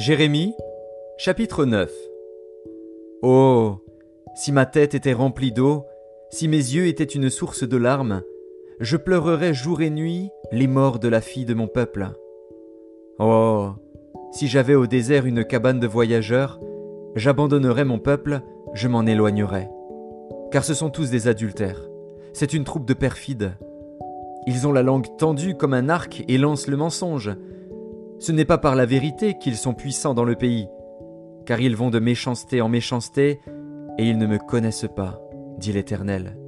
Jérémie, chapitre 9 Oh, si ma tête était remplie d'eau, si mes yeux étaient une source de larmes, je pleurerais jour et nuit les morts de la fille de mon peuple. Oh, si j'avais au désert une cabane de voyageurs, j'abandonnerais mon peuple, je m'en éloignerais. Car ce sont tous des adultères. C'est une troupe de perfides. Ils ont la langue tendue comme un arc et lancent le mensonge. Ce n'est pas par la vérité qu'ils sont puissants dans le pays, car ils vont de méchanceté en méchanceté, et ils ne me connaissent pas, dit l'Éternel.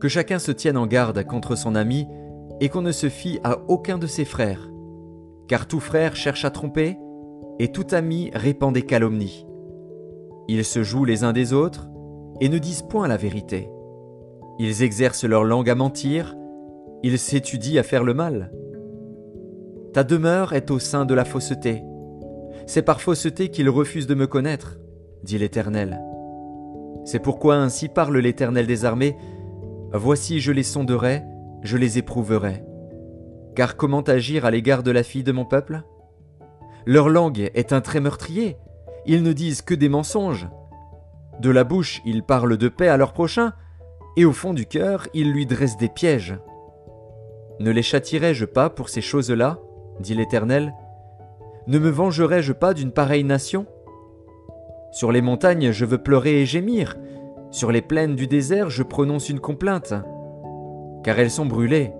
Que chacun se tienne en garde contre son ami, et qu'on ne se fie à aucun de ses frères, car tout frère cherche à tromper, et tout ami répand des calomnies. Ils se jouent les uns des autres, et ne disent point la vérité. Ils exercent leur langue à mentir, ils s'étudient à faire le mal. Ta demeure est au sein de la fausseté. C'est par fausseté qu'ils refusent de me connaître, dit l'Éternel. C'est pourquoi ainsi parle l'Éternel des armées. Voici je les sonderai, je les éprouverai. Car comment agir à l'égard de la fille de mon peuple? Leur langue est un trait meurtrier, ils ne disent que des mensonges. De la bouche ils parlent de paix à leur prochain, et au fond du cœur ils lui dressent des pièges. Ne les châtirai-je pas pour ces choses-là? Dit l'Éternel. Ne me vengerai-je pas d'une pareille nation? Sur les montagnes je veux pleurer et gémir, sur les plaines du désert je prononce une complainte. Car elles sont brûlées,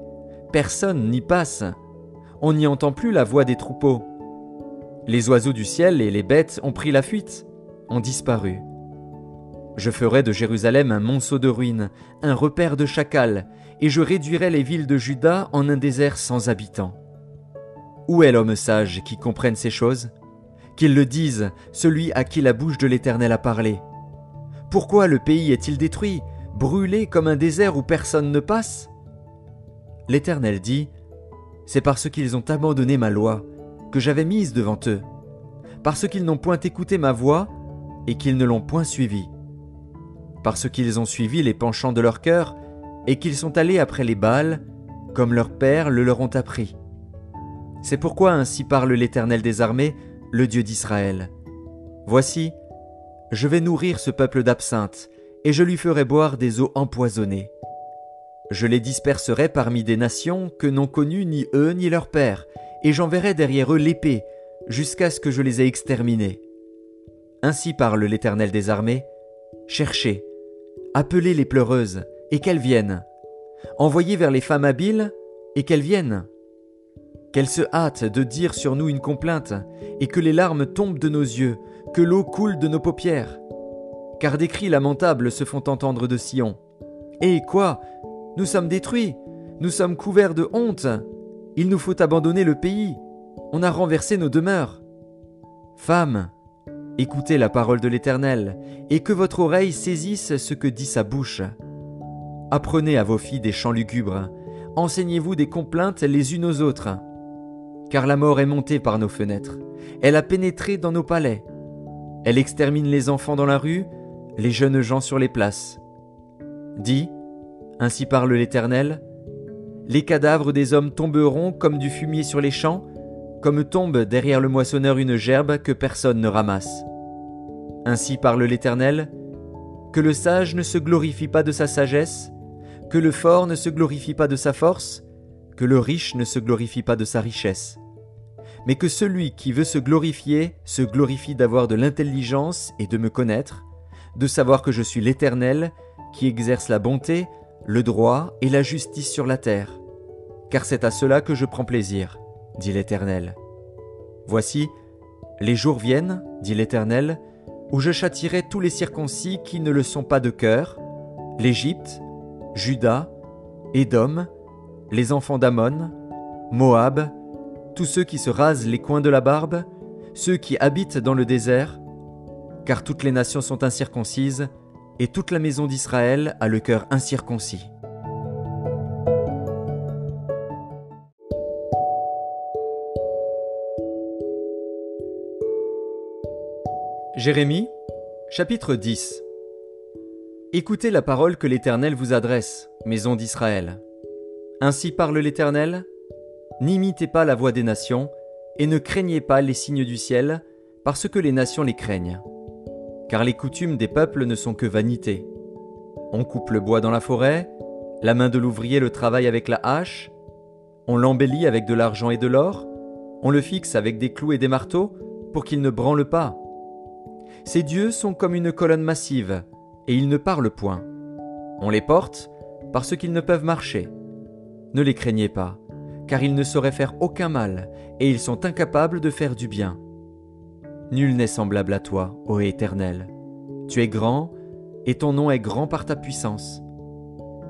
personne n'y passe, on n'y entend plus la voix des troupeaux. Les oiseaux du ciel et les bêtes ont pris la fuite, ont disparu. Je ferai de Jérusalem un monceau de ruines, un repère de chacals, et je réduirai les villes de Juda en un désert sans habitants. Où est l'homme sage qui comprenne ces choses? Qu'il le dise, celui à qui la bouche de l'Éternel a parlé. Pourquoi le pays est-il détruit, brûlé comme un désert où personne ne passe? L'Éternel dit, C'est parce qu'ils ont abandonné ma loi, que j'avais mise devant eux, parce qu'ils n'ont point écouté ma voix, et qu'ils ne l'ont point suivie, parce qu'ils ont suivi les penchants de leur cœur, et qu'ils sont allés après les Baals, comme leurs pères le leur ont appris. C'est pourquoi ainsi parle l'Éternel des armées, le Dieu d'Israël. Voici, je vais nourrir ce peuple d'absinthe, et je lui ferai boire des eaux empoisonnées. Je les disperserai parmi des nations que n'ont connues ni eux ni leurs pères, et j'enverrai derrière eux l'épée, jusqu'à ce que je les ai exterminés. Ainsi parle l'Éternel des armées. Cherchez, appelez les pleureuses, et qu'elles viennent. Envoyez vers les femmes habiles, et qu'elles viennent qu'elle se hâte de dire sur nous une complainte, et que les larmes tombent de nos yeux, que l'eau coule de nos paupières. Car des cris lamentables se font entendre de Sion. Et quoi? Nous sommes détruits, nous sommes couverts de honte, il nous faut abandonner le pays, on a renversé nos demeures. Femmes, écoutez la parole de l'Éternel, et que votre oreille saisisse ce que dit sa bouche. Apprenez à vos filles des chants lugubres, enseignez-vous des complaintes les unes aux autres car la mort est montée par nos fenêtres, elle a pénétré dans nos palais, elle extermine les enfants dans la rue, les jeunes gens sur les places. Dis, ainsi parle l'Éternel, les cadavres des hommes tomberont comme du fumier sur les champs, comme tombe derrière le moissonneur une gerbe que personne ne ramasse. Ainsi parle l'Éternel, que le sage ne se glorifie pas de sa sagesse, que le fort ne se glorifie pas de sa force, que le riche ne se glorifie pas de sa richesse, mais que celui qui veut se glorifier se glorifie d'avoir de l'intelligence et de me connaître, de savoir que je suis l'Éternel, qui exerce la bonté, le droit et la justice sur la terre. Car c'est à cela que je prends plaisir, dit l'Éternel. Voici, les jours viennent, dit l'Éternel, où je châtirai tous les circoncis qui ne le sont pas de cœur, l'Égypte, Juda, Édom, les enfants d'Amon, Moab, tous ceux qui se rasent les coins de la barbe, ceux qui habitent dans le désert, car toutes les nations sont incirconcises, et toute la maison d'Israël a le cœur incirconcis. Jérémie, chapitre 10 Écoutez la parole que l'Éternel vous adresse, maison d'Israël. Ainsi parle l'Éternel, N'imitez pas la voix des nations, et ne craignez pas les signes du ciel, parce que les nations les craignent. Car les coutumes des peuples ne sont que vanité. On coupe le bois dans la forêt, la main de l'ouvrier le travaille avec la hache, on l'embellit avec de l'argent et de l'or, on le fixe avec des clous et des marteaux pour qu'il ne branle pas. Ces dieux sont comme une colonne massive, et ils ne parlent point. On les porte parce qu'ils ne peuvent marcher. Ne les craignez pas, car ils ne sauraient faire aucun mal, et ils sont incapables de faire du bien. Nul n'est semblable à toi, ô Éternel. Tu es grand, et ton nom est grand par ta puissance.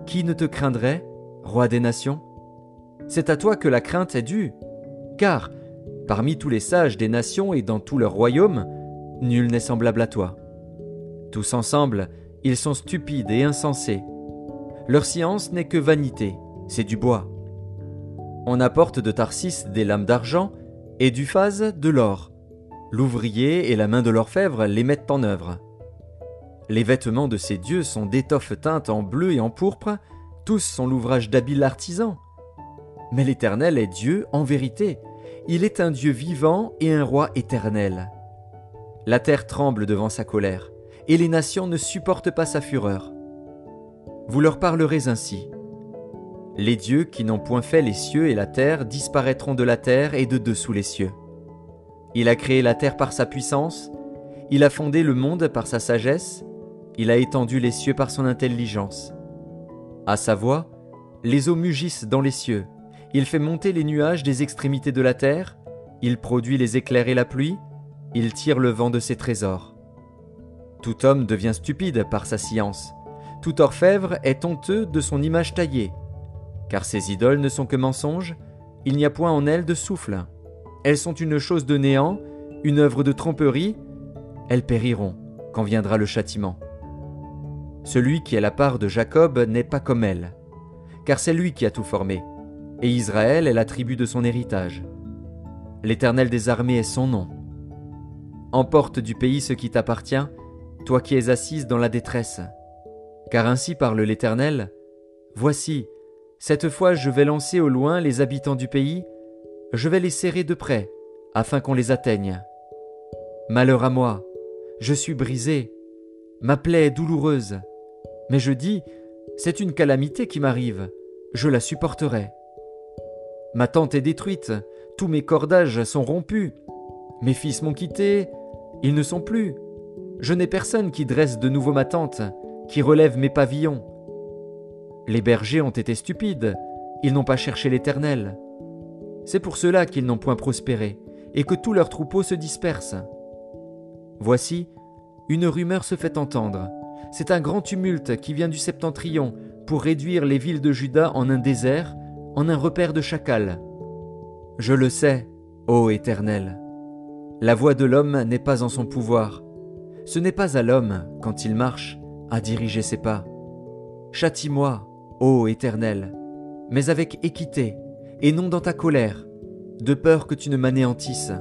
Qui ne te craindrait, roi des nations? C'est à toi que la crainte est due, car, parmi tous les sages des nations et dans tout leur royaume, nul n'est semblable à toi. Tous ensemble, ils sont stupides et insensés. Leur science n'est que vanité, c'est du bois. On apporte de Tarsis des lames d'argent et du phase de l'or. L'ouvrier et la main de l'orfèvre les mettent en œuvre. Les vêtements de ces dieux sont d'étoffes teintes en bleu et en pourpre, tous sont l'ouvrage d'habiles artisans. Mais l'Éternel est Dieu en vérité, il est un Dieu vivant et un roi éternel. La terre tremble devant sa colère, et les nations ne supportent pas sa fureur. Vous leur parlerez ainsi. Les dieux qui n'ont point fait les cieux et la terre disparaîtront de la terre et de dessous les cieux. Il a créé la terre par sa puissance, il a fondé le monde par sa sagesse, il a étendu les cieux par son intelligence. À sa voix, les eaux mugissent dans les cieux, il fait monter les nuages des extrémités de la terre, il produit les éclairs et la pluie, il tire le vent de ses trésors. Tout homme devient stupide par sa science, tout orfèvre est honteux de son image taillée. Car ces idoles ne sont que mensonges, il n'y a point en elles de souffle. Elles sont une chose de néant, une œuvre de tromperie, elles périront quand viendra le châtiment. Celui qui est la part de Jacob n'est pas comme elle, car c'est lui qui a tout formé, et Israël est la tribu de son héritage. L'Éternel des armées est son nom. Emporte du pays ce qui t'appartient, toi qui es assise dans la détresse. Car ainsi parle l'Éternel, Voici, cette fois je vais lancer au loin les habitants du pays, je vais les serrer de près, afin qu'on les atteigne. Malheur à moi, je suis brisé, ma plaie est douloureuse. Mais je dis, c'est une calamité qui m'arrive, je la supporterai. Ma tente est détruite, tous mes cordages sont rompus, mes fils m'ont quitté, ils ne sont plus. Je n'ai personne qui dresse de nouveau ma tente, qui relève mes pavillons. Les bergers ont été stupides, ils n'ont pas cherché l'Éternel. C'est pour cela qu'ils n'ont point prospéré, et que tous leurs troupeaux se dispersent. Voici, une rumeur se fait entendre. C'est un grand tumulte qui vient du septentrion pour réduire les villes de Juda en un désert, en un repère de chacals. Je le sais, ô Éternel. La voix de l'homme n'est pas en son pouvoir. Ce n'est pas à l'homme, quand il marche, à diriger ses pas. Châtie-moi, ô Éternel, mais avec équité, et non dans ta colère, de peur que tu ne m'anéantisses.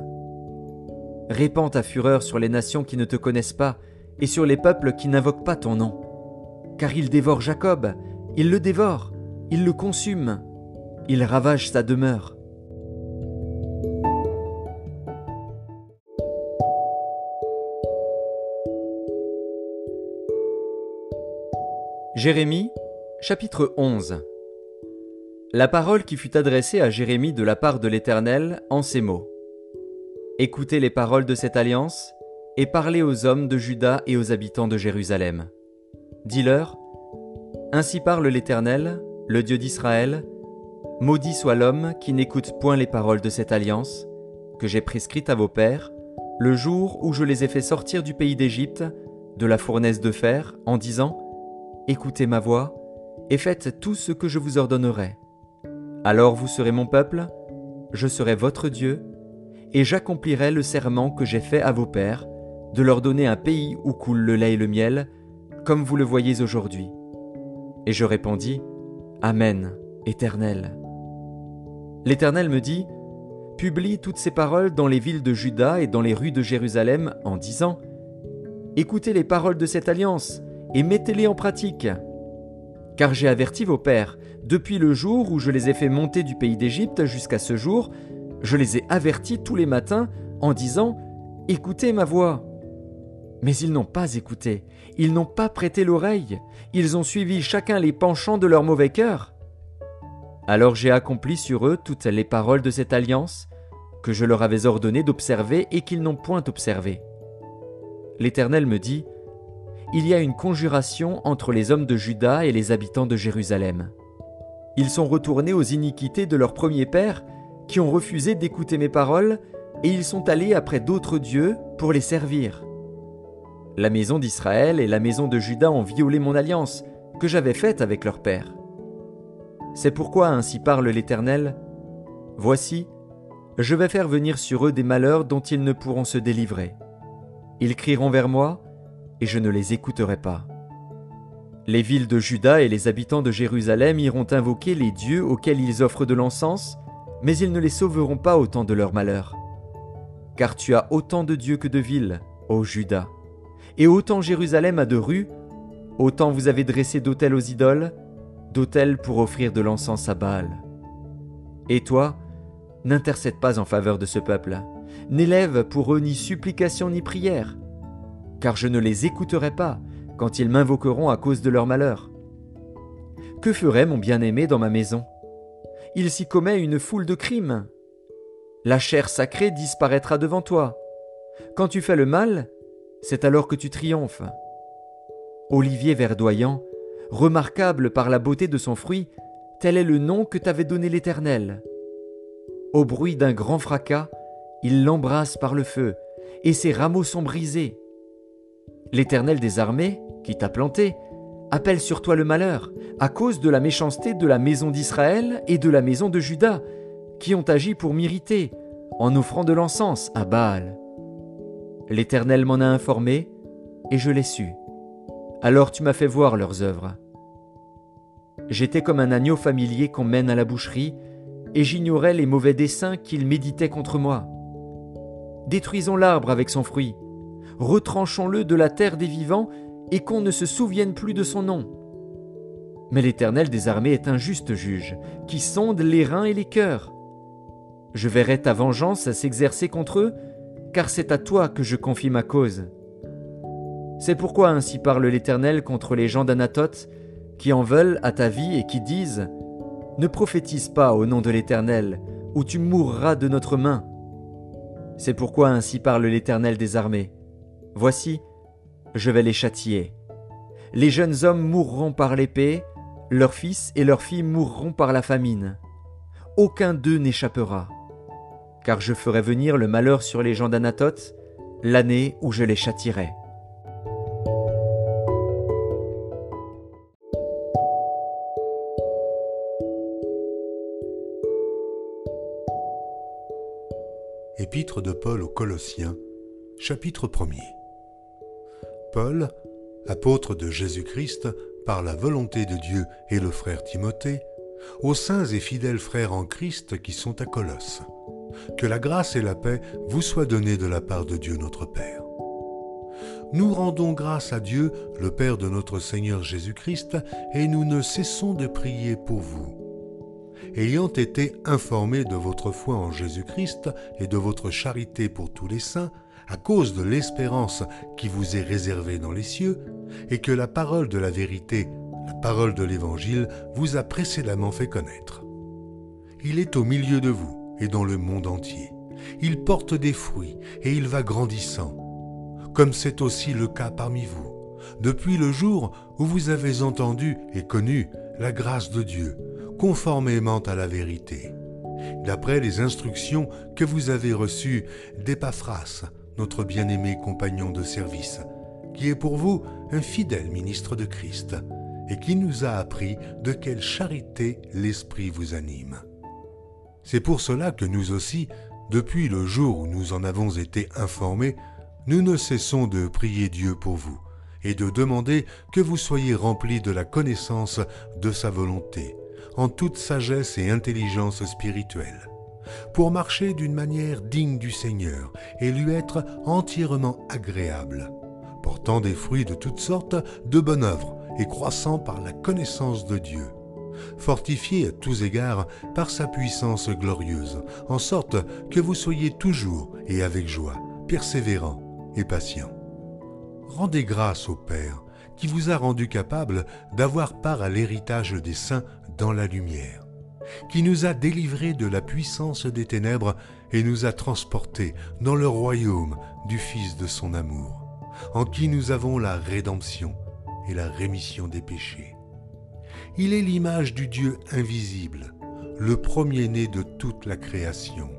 Répands ta fureur sur les nations qui ne te connaissent pas, et sur les peuples qui n'invoquent pas ton nom. Car il dévore Jacob, il le dévore, il le consume, il ravage sa demeure. Jérémie, chapitre 11 La parole qui fut adressée à Jérémie de la part de l'Éternel en ces mots. Écoutez les paroles de cette alliance, et parlez aux hommes de Juda et aux habitants de Jérusalem. Dis-leur, Ainsi parle l'Éternel, le Dieu d'Israël, Maudit soit l'homme qui n'écoute point les paroles de cette alliance, que j'ai prescrite à vos pères, le jour où je les ai fait sortir du pays d'Égypte, de la fournaise de fer, en disant, Écoutez ma voix, et faites tout ce que je vous ordonnerai. Alors vous serez mon peuple, je serai votre Dieu, et j'accomplirai le serment que j'ai fait à vos pères, de leur donner un pays où coule le lait et le miel, comme vous le voyez aujourd'hui. Et je répondis, Amen, Éternel. L'Éternel me dit, Publie toutes ces paroles dans les villes de Juda et dans les rues de Jérusalem en disant, Écoutez les paroles de cette alliance et mettez-les en pratique. Car j'ai averti vos pères, depuis le jour où je les ai fait monter du pays d'Égypte jusqu'à ce jour, Je les ai avertis tous les matins en disant Écoutez ma voix. Mais ils n'ont pas écouté, ils n'ont pas prêté l'oreille, ils ont suivi chacun les penchants de leur mauvais cœur. Alors j'ai accompli sur eux toutes les paroles de cette alliance, que je leur avais ordonné d'observer et qu'ils n'ont point observé. L'Éternel me dit, Il y a une conjuration entre les hommes de Juda et les habitants de Jérusalem. Ils sont retournés aux iniquités de leur premier père, qui ont refusé d'écouter mes paroles, et ils sont allés après d'autres dieux pour les servir. La maison d'Israël et la maison de Juda ont violé mon alliance, que j'avais faite avec leur père. C'est pourquoi ainsi parle l'Éternel. Voici, je vais faire venir sur eux des malheurs dont ils ne pourront se délivrer. Ils crieront vers moi, et je ne les écouterai pas. Les villes de Juda et les habitants de Jérusalem iront invoquer les dieux auxquels ils offrent de l'encens, mais ils ne les sauveront pas au temps de leur malheur. Car tu as autant de dieux que de villes, ô Juda, et autant Jérusalem a de rues, autant vous avez dressé d'autels aux idoles, d'autels pour offrir de l'encens à Baal. Et toi, n'intercède pas en faveur de ce peuple, n'élève pour eux ni supplication ni prière, car je ne les écouterai pas, quand ils m'invoqueront à cause de leur malheur. Que ferait mon bien-aimé dans ma maison? Il s'y commet une foule de crimes. La chair sacrée disparaîtra devant toi. Quand tu fais le mal, c'est alors que tu triomphes. Olivier verdoyant, remarquable par la beauté de son fruit, tel est le nom que t'avait donné l'Éternel. Au bruit d'un grand fracas, il l'embrasse par le feu, et ses rameaux sont brisés. L'Éternel des armées, qui t'a planté, appelle sur toi le malheur, à cause de la méchanceté de la maison d'Israël et de la maison de Juda, qui ont agi pour m'irriter, en offrant de l'encens à Baal. L'Éternel m'en a informé, et je l'ai su. Alors tu m'as fait voir leurs œuvres. J'étais comme un agneau familier qu'on mène à la boucherie, et j'ignorais les mauvais desseins qu'ils méditaient contre moi. Détruisons l'arbre avec son fruit, retranchons-le de la terre des vivants, et qu'on ne se souvienne plus de son nom. Mais l'Éternel des armées est un juste juge, qui sonde les reins et les cœurs. Je verrai ta vengeance s'exercer contre eux, car c'est à toi que je confie ma cause. C'est pourquoi ainsi parle l'Éternel contre les gens d'Anatoth, qui en veulent à ta vie et qui disent Ne prophétise pas au nom de l'Éternel, ou tu mourras de notre main. C'est pourquoi ainsi parle l'Éternel des armées. Voici, je vais les châtier. Les jeunes hommes mourront par l'épée, leurs fils et leurs filles mourront par la famine. Aucun d'eux n'échappera. Car je ferai venir le malheur sur les gens d'Anatoth, l'année où je les châtirai. Épître de Paul aux Colossiens, chapitre 1er. Paul, apôtre de Jésus-Christ par la volonté de Dieu et le frère Timothée, aux saints et fidèles frères en Christ qui sont à Colosse. Que la grâce et la paix vous soient données de la part de Dieu notre Père. Nous rendons grâce à Dieu, le Père de notre Seigneur Jésus-Christ, et nous ne cessons de prier pour vous. Ayant été informés de votre foi en Jésus-Christ et de votre charité pour tous les saints, à cause de l'espérance qui vous est réservée dans les cieux, et que la parole de la vérité, la parole de l'Évangile, vous a précédemment fait connaître. Il est au milieu de vous et dans le monde entier. Il porte des fruits et il va grandissant, comme c'est aussi le cas parmi vous, depuis le jour où vous avez entendu et connu la grâce de Dieu, conformément à la vérité, d'après les instructions que vous avez reçues d'Epaphras, notre bien-aimé compagnon de service, qui est pour vous un fidèle ministre de Christ, et qui nous a appris de quelle charité l'Esprit vous anime. C'est pour cela que nous aussi, depuis le jour où nous en avons été informés, nous ne cessons de prier Dieu pour vous, et de demander que vous soyez remplis de la connaissance de sa volonté, en toute sagesse et intelligence spirituelle pour marcher d'une manière digne du Seigneur et lui être entièrement agréable, portant des fruits de toutes sortes de bonnes œuvres et croissant par la connaissance de Dieu, fortifié à tous égards par sa puissance glorieuse, en sorte que vous soyez toujours et avec joie, persévérant et patient. Rendez grâce au Père qui vous a rendu capable d'avoir part à l'héritage des saints dans la lumière, qui nous a délivrés de la puissance des ténèbres et nous a transportés dans le royaume du Fils de son amour, en qui nous avons la rédemption et la rémission des péchés. Il est l'image du Dieu invisible, le premier-né de toute la création.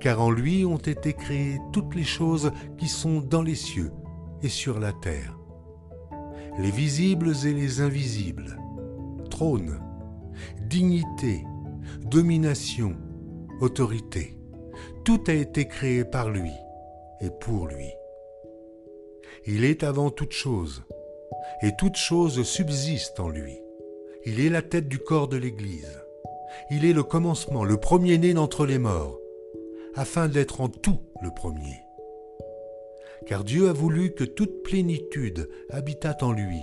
Car en lui ont été créées toutes les choses qui sont dans les cieux et sur la terre, les visibles et les invisibles, trône, dignité, domination, autorité. Tout a été créé par lui et pour lui. Il est avant toute chose, et toute chose subsiste en lui. Il est la tête du corps de l'Église. Il est le commencement, le premier-né d'entre les morts, afin d'être en tout le premier. Car Dieu a voulu que toute plénitude habitât en lui.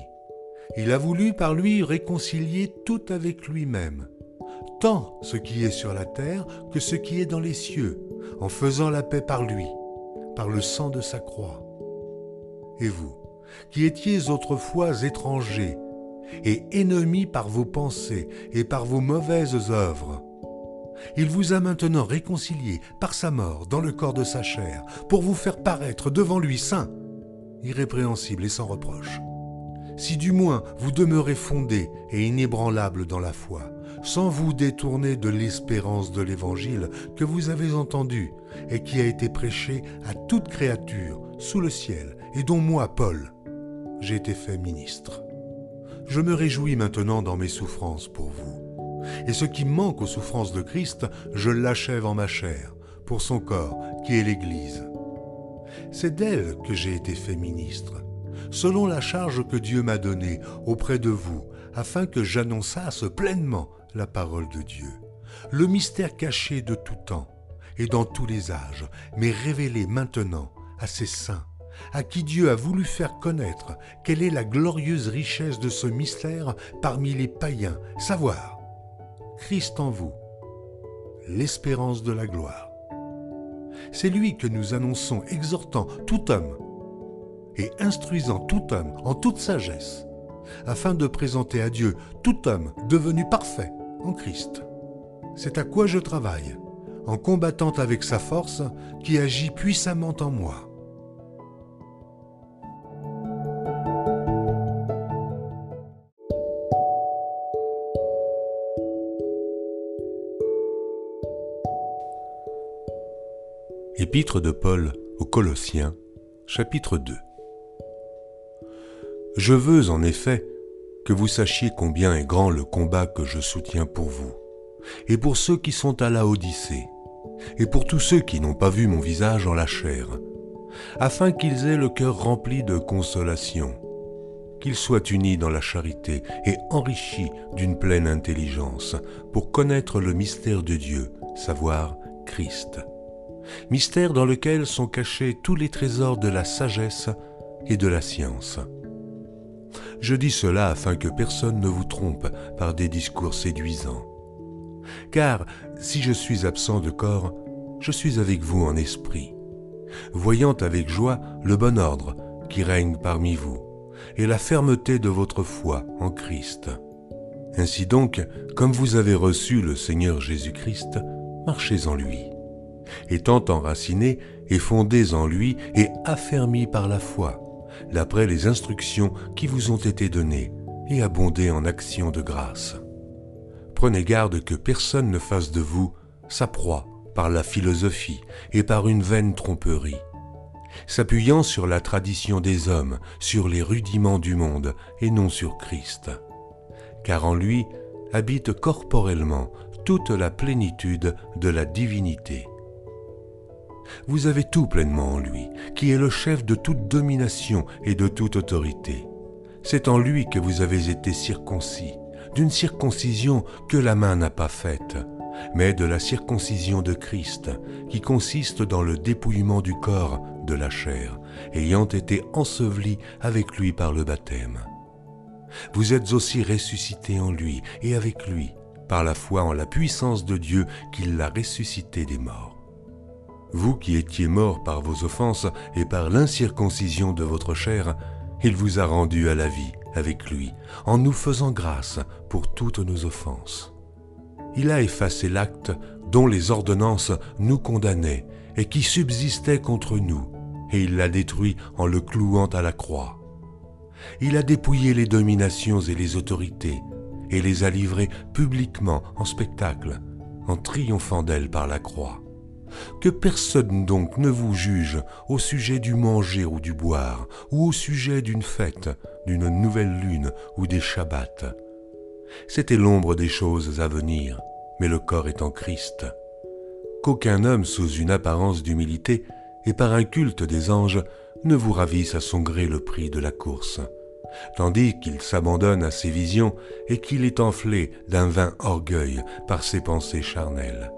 Il a voulu par lui réconcilier tout avec lui-même, tant ce qui est sur la terre que ce qui est dans les cieux, en faisant la paix par lui, par le sang de sa croix. Et vous, qui étiez autrefois étrangers et ennemis par vos pensées et par vos mauvaises œuvres. Il vous a maintenant réconciliés par sa mort dans le corps de sa chair, pour vous faire paraître devant lui saint, irrépréhensible et sans reproche. Si du moins vous demeurez fondés et inébranlables dans la foi, sans vous détourner de l'espérance de l'Évangile que vous avez entendu et qui a été prêché à toute créature sous le ciel, et dont moi, Paul, j'ai été fait ministre. Je me réjouis maintenant dans mes souffrances pour vous. Et ce qui manque aux souffrances de Christ, je l'achève en ma chair, pour son corps, qui est l'Église. C'est d'elle que j'ai été fait ministre, selon la charge que Dieu m'a donnée auprès de vous, afin que j'annonçasse pleinement la parole de Dieu, le mystère caché de tout temps et dans tous les âges, mais révélé maintenant à ses saints à qui Dieu a voulu faire connaître quelle est la glorieuse richesse de ce mystère parmi les païens, savoir Christ en vous, l'espérance de la gloire. C'est lui que nous annonçons, exhortant tout homme et instruisant tout homme en toute sagesse, afin de présenter à Dieu tout homme devenu parfait en Christ. C'est à quoi je travaille, en combattant avec sa force qui agit puissamment en moi. Épître de Paul aux Colossiens, chapitre 2 Je veux en effet que vous sachiez combien est grand le combat que je soutiens pour vous, et pour ceux qui sont à la Odyssée, et pour tous ceux qui n'ont pas vu mon visage en la chair, afin qu'ils aient le cœur rempli de consolation, qu'ils soient unis dans la charité et enrichis d'une pleine intelligence, pour connaître le mystère de Dieu, savoir Christ mystère dans lequel sont cachés tous les trésors de la sagesse et de la science. Je dis cela afin que personne ne vous trompe par des discours séduisants. Car si je suis absent de corps, je suis avec vous en esprit, voyant avec joie le bon ordre qui règne parmi vous, et la fermeté de votre foi en Christ. Ainsi donc, comme vous avez reçu le Seigneur Jésus-Christ, marchez en lui étant enracinés et fondés en lui et affermis par la foi, d'après les instructions qui vous ont été données, et abondés en actions de grâce. Prenez garde que personne ne fasse de vous sa proie par la philosophie et par une vaine tromperie, s'appuyant sur la tradition des hommes, sur les rudiments du monde, et non sur Christ. Car en lui habite corporellement toute la plénitude de la divinité. Vous avez tout pleinement en lui, qui est le chef de toute domination et de toute autorité. C'est en lui que vous avez été circoncis, d'une circoncision que la main n'a pas faite, mais de la circoncision de Christ, qui consiste dans le dépouillement du corps de la chair, ayant été enseveli avec lui par le baptême. vous êtes aussi ressuscités en lui et avec lui, par la foi en la puissance de Dieu qui l'a ressuscité des morts. Vous qui étiez morts par vos offenses et par l'incirconcision de votre chair, il vous a rendus à la vie avec lui, en nous faisant grâce pour toutes nos offenses. Il a effacé l'acte dont les ordonnances nous condamnaient et qui subsistait contre nous, et il l'a détruit en le clouant à la croix. Il a dépouillé les dominations et les autorités, et les a livrées publiquement en spectacle, en triomphant d'elles par la croix. Que personne donc ne vous juge au sujet du manger ou du boire, ou au sujet d'une fête, d'une nouvelle lune ou des Shabbats. C'était l'ombre des choses à venir, mais le corps est en Christ. Qu'aucun homme sous une apparence d'humilité et par un culte des anges ne vous ravisse à son gré le prix de la course, tandis qu'il s'abandonne à ses visions et qu'il est enflé d'un vain orgueil par ses pensées charnelles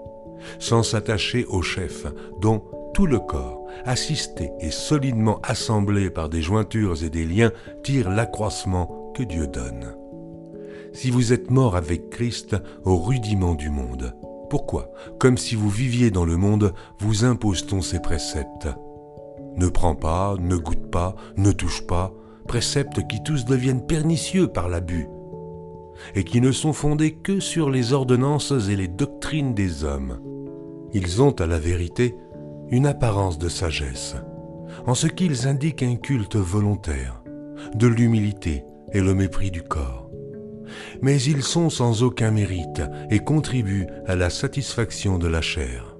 sans s'attacher au chef, dont tout le corps, assisté et solidement assemblé par des jointures et des liens, tire l'accroissement que Dieu donne. Si vous êtes mort avec Christ au rudiment du monde, pourquoi, comme si vous viviez dans le monde, vous impose-t-on ces préceptes? Ne prends pas, ne goûte pas, ne touche pas, préceptes qui tous deviennent pernicieux par l'abus et qui ne sont fondés que sur les ordonnances et les doctrines des hommes. Ils ont à la vérité une apparence de sagesse, en ce qu'ils indiquent un culte volontaire, de l'humilité et le mépris du corps. Mais ils sont sans aucun mérite et contribuent à la satisfaction de la chair.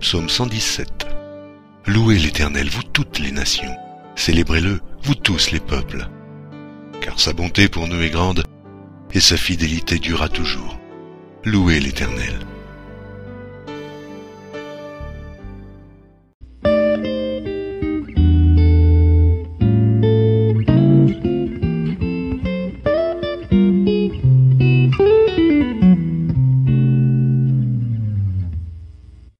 Psaume 117 Louez l'Éternel, vous toutes les nations. Célébrez-le, vous tous les peuples. Car sa bonté pour nous est grande, et sa fidélité durera toujours. Louez l'Éternel.